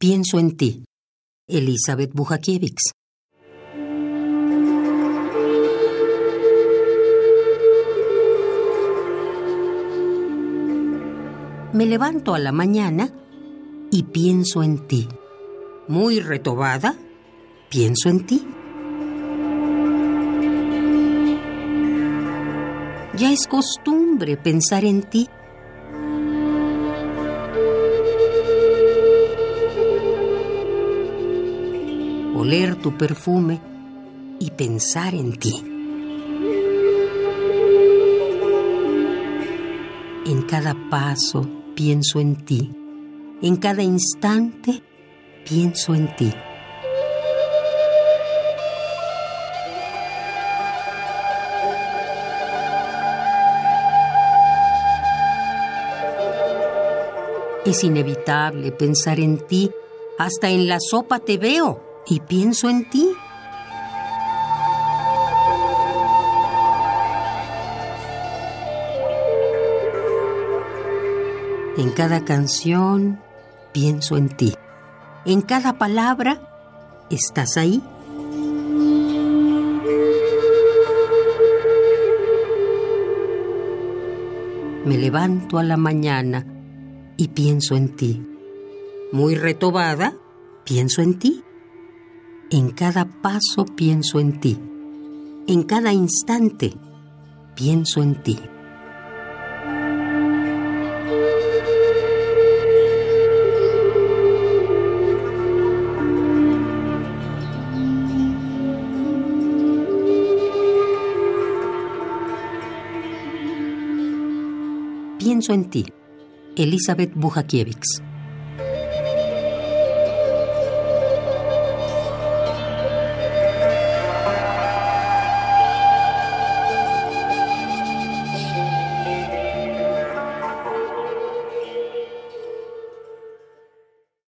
Pienso en ti. Elizabeth Bujakiewicz. Me levanto a la mañana y pienso en ti. Muy retobada, pienso en ti. Ya es costumbre pensar en ti. Oler tu perfume y pensar en ti. En cada paso pienso en ti. En cada instante pienso en ti. Es inevitable pensar en ti. Hasta en la sopa te veo y pienso en ti. En cada canción pienso en ti. En cada palabra estás ahí. Me levanto a la mañana y pienso en ti. Muy retobada, pienso en ti. En cada paso pienso en ti. En cada instante pienso en ti. Pienso en ti. Elizabeth Bujakiewicz.